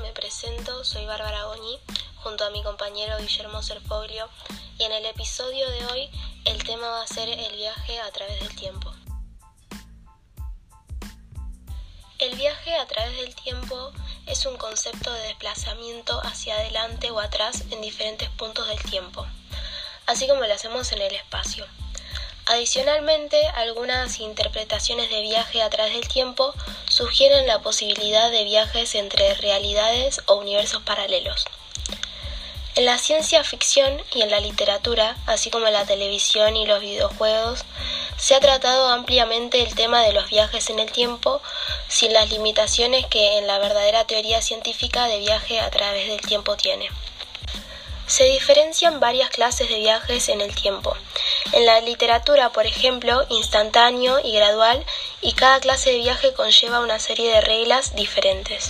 me presento, soy Bárbara Goñi, junto a mi compañero Guillermo Serfoglio, y en el episodio de hoy el tema va a ser el viaje a través del tiempo. El viaje a través del tiempo es un concepto de desplazamiento hacia adelante o atrás en diferentes puntos del tiempo, así como lo hacemos en el espacio. Adicionalmente, algunas interpretaciones de viaje a través del tiempo sugieren la posibilidad de viajes entre realidades o universos paralelos. En la ciencia ficción y en la literatura, así como en la televisión y los videojuegos, se ha tratado ampliamente el tema de los viajes en el tiempo sin las limitaciones que en la verdadera teoría científica de viaje a través del tiempo tiene. Se diferencian varias clases de viajes en el tiempo. En la literatura, por ejemplo, instantáneo y gradual, y cada clase de viaje conlleva una serie de reglas diferentes.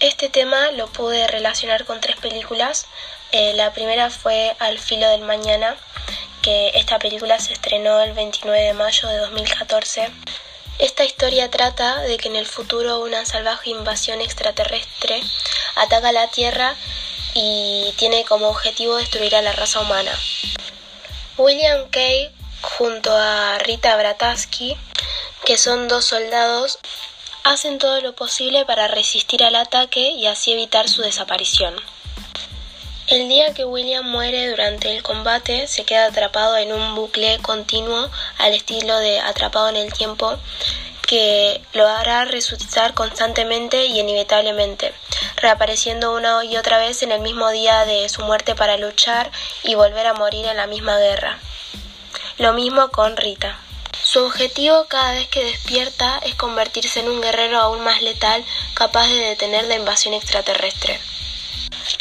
Este tema lo pude relacionar con tres películas. Eh, la primera fue Al filo del mañana, que esta película se estrenó el 29 de mayo de 2014. Esta historia trata de que en el futuro una salvaje invasión extraterrestre ataca la Tierra y tiene como objetivo destruir a la raza humana. William Kay junto a Rita Brataski, que son dos soldados, hacen todo lo posible para resistir al ataque y así evitar su desaparición. El día que William muere durante el combate se queda atrapado en un bucle continuo al estilo de atrapado en el tiempo que lo hará resucitar constantemente y inevitablemente, reapareciendo una y otra vez en el mismo día de su muerte para luchar y volver a morir en la misma guerra. Lo mismo con Rita. Su objetivo cada vez que despierta es convertirse en un guerrero aún más letal capaz de detener la invasión extraterrestre.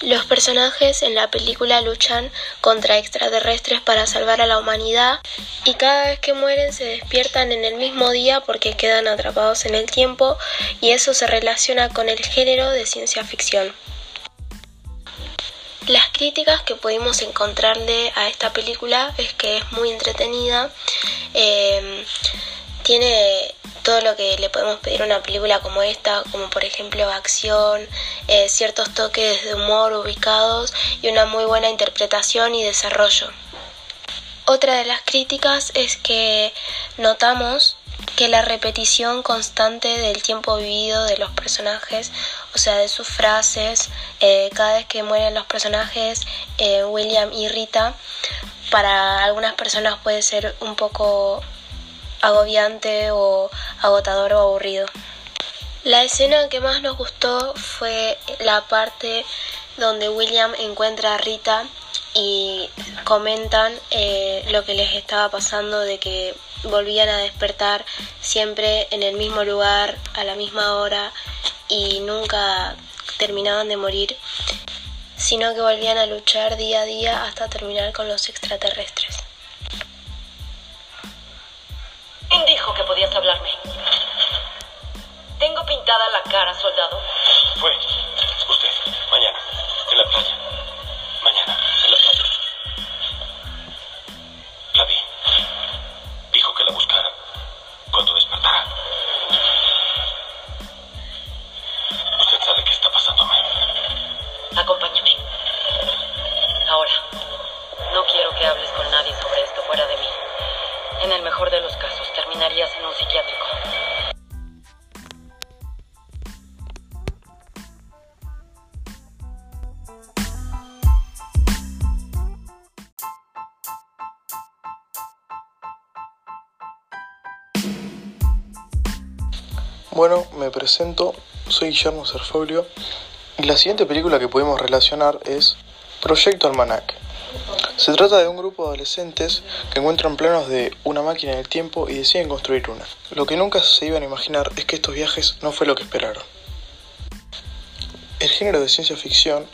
Los personajes en la película luchan contra extraterrestres para salvar a la humanidad y cada vez que mueren se despiertan en el mismo día porque quedan atrapados en el tiempo y eso se relaciona con el género de ciencia ficción. Las críticas que pudimos encontrarle a esta película es que es muy entretenida, eh, tiene todo lo que le podemos pedir a una película como esta, como por ejemplo acción, eh, ciertos toques de humor ubicados y una muy buena interpretación y desarrollo. Otra de las críticas es que notamos que la repetición constante del tiempo vivido de los personajes, o sea, de sus frases, eh, cada vez que mueren los personajes, eh, William y Rita, para algunas personas puede ser un poco agobiante o agotador o aburrido. La escena que más nos gustó fue la parte donde William encuentra a Rita y comentan eh, lo que les estaba pasando de que volvían a despertar siempre en el mismo lugar, a la misma hora y nunca terminaban de morir, sino que volvían a luchar día a día hasta terminar con los extraterrestres. Podías hablarme? ¿Tengo pintada la cara, soldado? Fue usted, mañana, en la playa. Mañana, en la playa. La vi. Dijo que la buscara cuando despertara. Usted sabe qué está pasándome. Acompáñame. Ahora, no quiero que hables con nadie sobre esto fuera de mí. En el mejor de los en un psiquiátrico. Bueno, me presento, soy Guillermo Serfoglio y la siguiente película que podemos relacionar es Proyecto Almanac. Se trata de un grupo de adolescentes que encuentran planos de una máquina en el tiempo y deciden construir una. Lo que nunca se iban a imaginar es que estos viajes no fue lo que esperaron. El género de ciencia ficción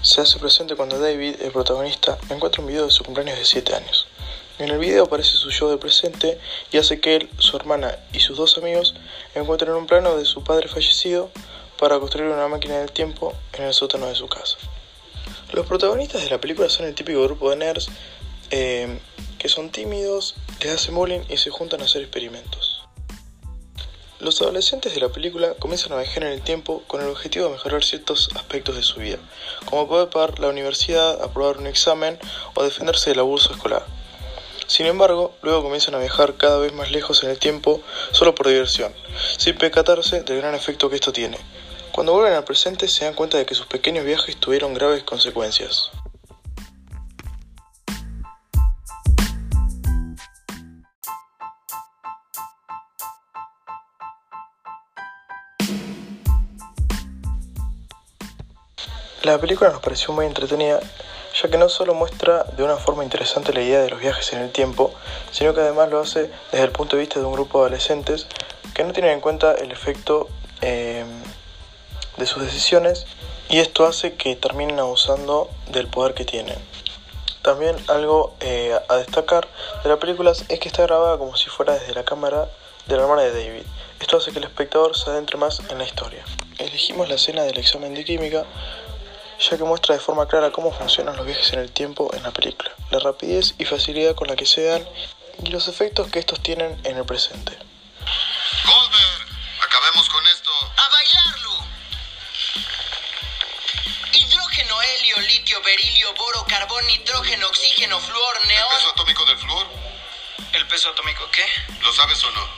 se hace presente cuando David, el protagonista, encuentra un video de su cumpleaños de 7 años. En el video aparece su yo del presente y hace que él, su hermana y sus dos amigos encuentren un plano de su padre fallecido para construir una máquina del tiempo en el sótano de su casa. Los protagonistas de la película son el típico grupo de nerds eh, que son tímidos, les hacen bullying y se juntan a hacer experimentos. Los adolescentes de la película comienzan a viajar en el tiempo con el objetivo de mejorar ciertos aspectos de su vida, como poder pagar la universidad, aprobar un examen o defenderse del abuso escolar. Sin embargo, luego comienzan a viajar cada vez más lejos en el tiempo solo por diversión, sin percatarse del gran efecto que esto tiene. Cuando vuelven al presente se dan cuenta de que sus pequeños viajes tuvieron graves consecuencias. La película nos pareció muy entretenida, ya que no solo muestra de una forma interesante la idea de los viajes en el tiempo, sino que además lo hace desde el punto de vista de un grupo de adolescentes que no tienen en cuenta el efecto eh, de sus decisiones y esto hace que terminen abusando del poder que tienen. También algo eh, a destacar de la película es que está grabada como si fuera desde la cámara de la hermana de David. Esto hace que el espectador se adentre más en la historia. Elegimos la escena del examen de química ya que muestra de forma clara cómo funcionan los viajes en el tiempo en la película, la rapidez y facilidad con la que se dan y los efectos que estos tienen en el presente. Boro, carbón, nitrógeno, oxígeno, flúor, ¿El neón. peso atómico del flúor? ¿El peso atómico qué? ¿Lo sabes o no?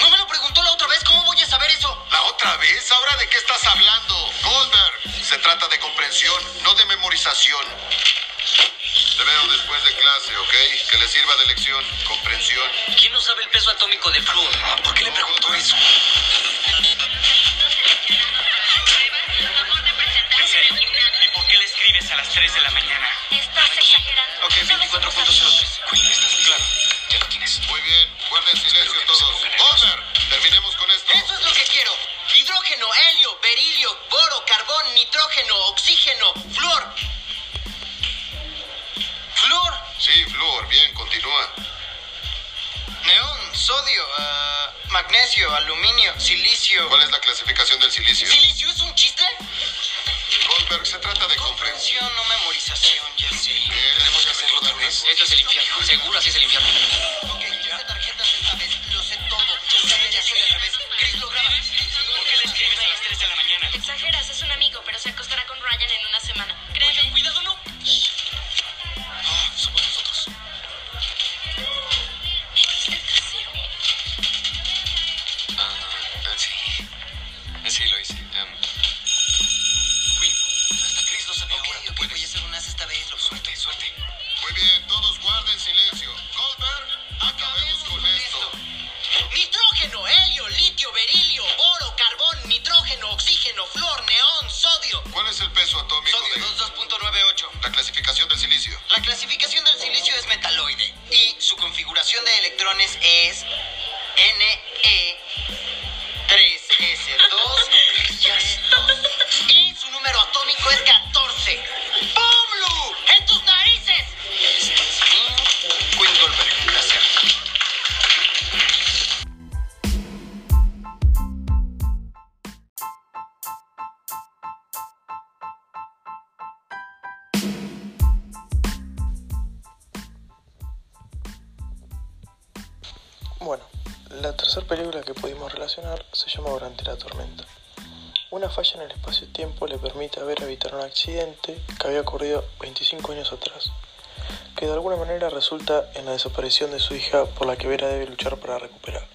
No me lo preguntó la otra vez, ¿cómo voy a saber eso? ¿La otra vez? ¿Ahora de qué estás hablando? Goldberg, se trata de comprensión, no de memorización. Te veo después de clase, ¿ok? Que le sirva de lección. Comprensión. ¿Quién no sabe el peso atómico del flúor? ¿Por qué le preguntó eso? 3 de la mañana? Estás exagerando. Ok, 24.03. Queen, ¿estás claro? Ya lo tienes. Muy bien, guarden silencio todos. Goldberg, terminemos con esto. Eso es lo que quiero. Hidrógeno, helio, berilio, boro, carbón, nitrógeno, oxígeno, flúor. Flúor, Sí, flúor, bien, continúa. neón, sodio, ah, magnesio, aluminio, silicio. ¿Cuál es la clasificación del silicio? ¿Silicio es un chiste? Goldberg, se trata de comprensión. Comprensión, no memorización, ya sé. Tenemos que hacerlo otra vez. Esto es el infierno. Seguro así es el infierno. Bien, se llama Durante la tormenta. Una falla en el espacio-tiempo le permite Vera evitar un accidente que había ocurrido 25 años atrás, que de alguna manera resulta en la desaparición de su hija por la que Vera debe luchar para recuperar.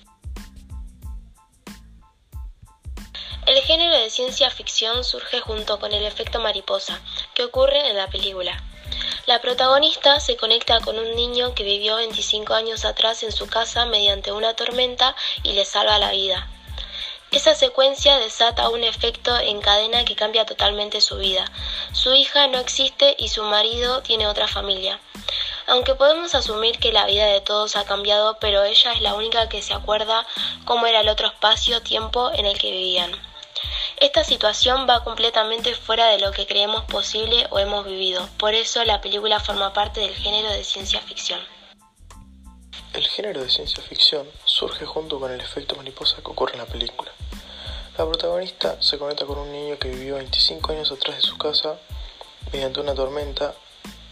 El género de ciencia ficción surge junto con el efecto mariposa, que ocurre en la película. La protagonista se conecta con un niño que vivió 25 años atrás en su casa mediante una tormenta y le salva la vida. Esa secuencia desata un efecto en cadena que cambia totalmente su vida. Su hija no existe y su marido tiene otra familia. Aunque podemos asumir que la vida de todos ha cambiado, pero ella es la única que se acuerda cómo era el otro espacio-tiempo en el que vivían. Esta situación va completamente fuera de lo que creemos posible o hemos vivido, por eso la película forma parte del género de ciencia ficción. El género de ciencia ficción surge junto con el efecto mariposa que ocurre en la película. La protagonista se conecta con un niño que vivió 25 años atrás de su casa mediante una tormenta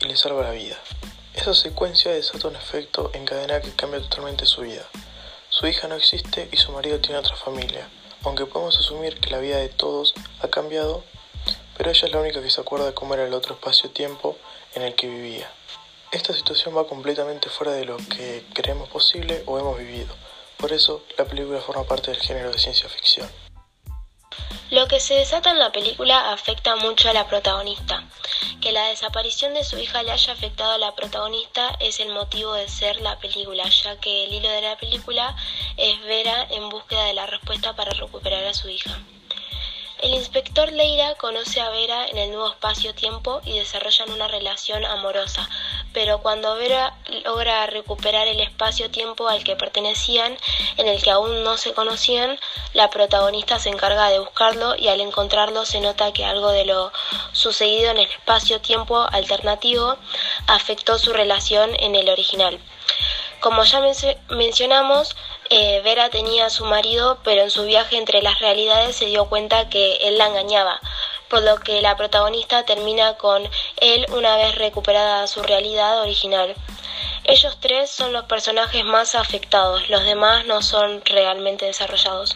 y le salva la vida. Esa secuencia desata un efecto en cadena que cambia totalmente su vida. Su hija no existe y su marido tiene otra familia, aunque podemos asumir que la vida de todos ha cambiado, pero ella es la única que se acuerda de cómo era el otro espacio-tiempo en el que vivía. Esta situación va completamente fuera de lo que creemos posible o hemos vivido, por eso la película forma parte del género de ciencia ficción. Lo que se desata en la película afecta mucho a la protagonista. Que la desaparición de su hija le haya afectado a la protagonista es el motivo de ser la película, ya que el hilo de la película es Vera en búsqueda de la respuesta para recuperar a su hija. El inspector Leira conoce a Vera en el nuevo espacio-tiempo y desarrollan una relación amorosa, pero cuando Vera logra recuperar el espacio-tiempo al que pertenecían, en el que aún no se conocían, la protagonista se encarga de buscarlo y al encontrarlo se nota que algo de lo sucedido en el espacio-tiempo alternativo afectó su relación en el original. Como ya mencionamos, eh, Vera tenía a su marido, pero en su viaje entre las realidades se dio cuenta que él la engañaba, por lo que la protagonista termina con él una vez recuperada su realidad original. Ellos tres son los personajes más afectados, los demás no son realmente desarrollados.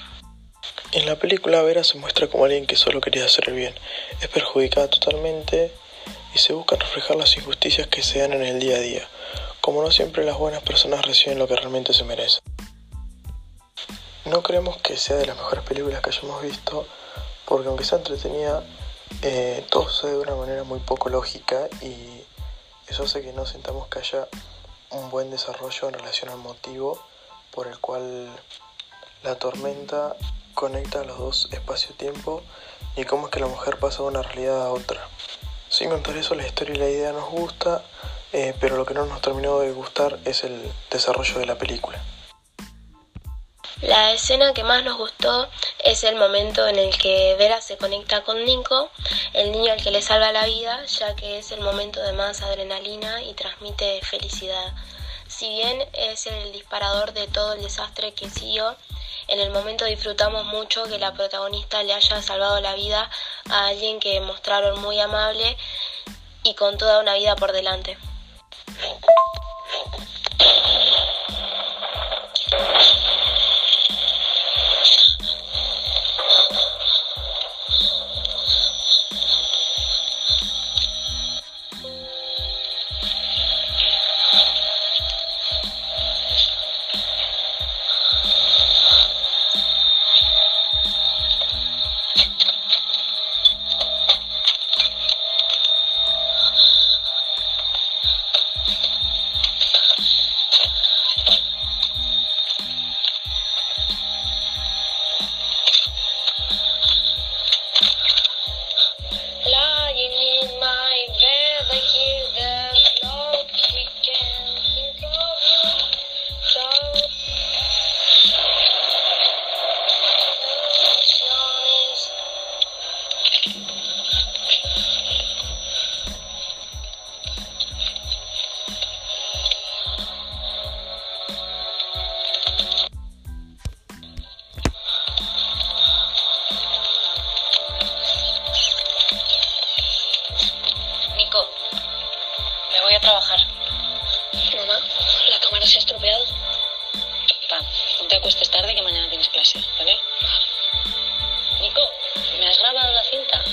En la película Vera se muestra como alguien que solo quería hacer el bien, es perjudicada totalmente y se buscan reflejar las injusticias que se dan en el día a día, como no siempre las buenas personas reciben lo que realmente se merecen. No creemos que sea de las mejores películas que hayamos visto, porque aunque sea entretenida, eh, todo sucede de una manera muy poco lógica y eso hace que no sintamos que haya un buen desarrollo en relación al motivo por el cual la tormenta conecta los dos espacio-tiempo y cómo es que la mujer pasa de una realidad a otra. Sin contar eso, la historia y la idea nos gusta, eh, pero lo que no nos terminó de gustar es el desarrollo de la película. La escena que más nos gustó es el momento en el que Vera se conecta con Nico, el niño al que le salva la vida, ya que es el momento de más adrenalina y transmite felicidad. Si bien es el disparador de todo el desastre que siguió, en el momento disfrutamos mucho que la protagonista le haya salvado la vida a alguien que mostraron muy amable y con toda una vida por delante. se ha estropeado, pam, no te acuestes tarde que mañana tienes clase, ¿vale? Nico, ¿me has grabado la cinta?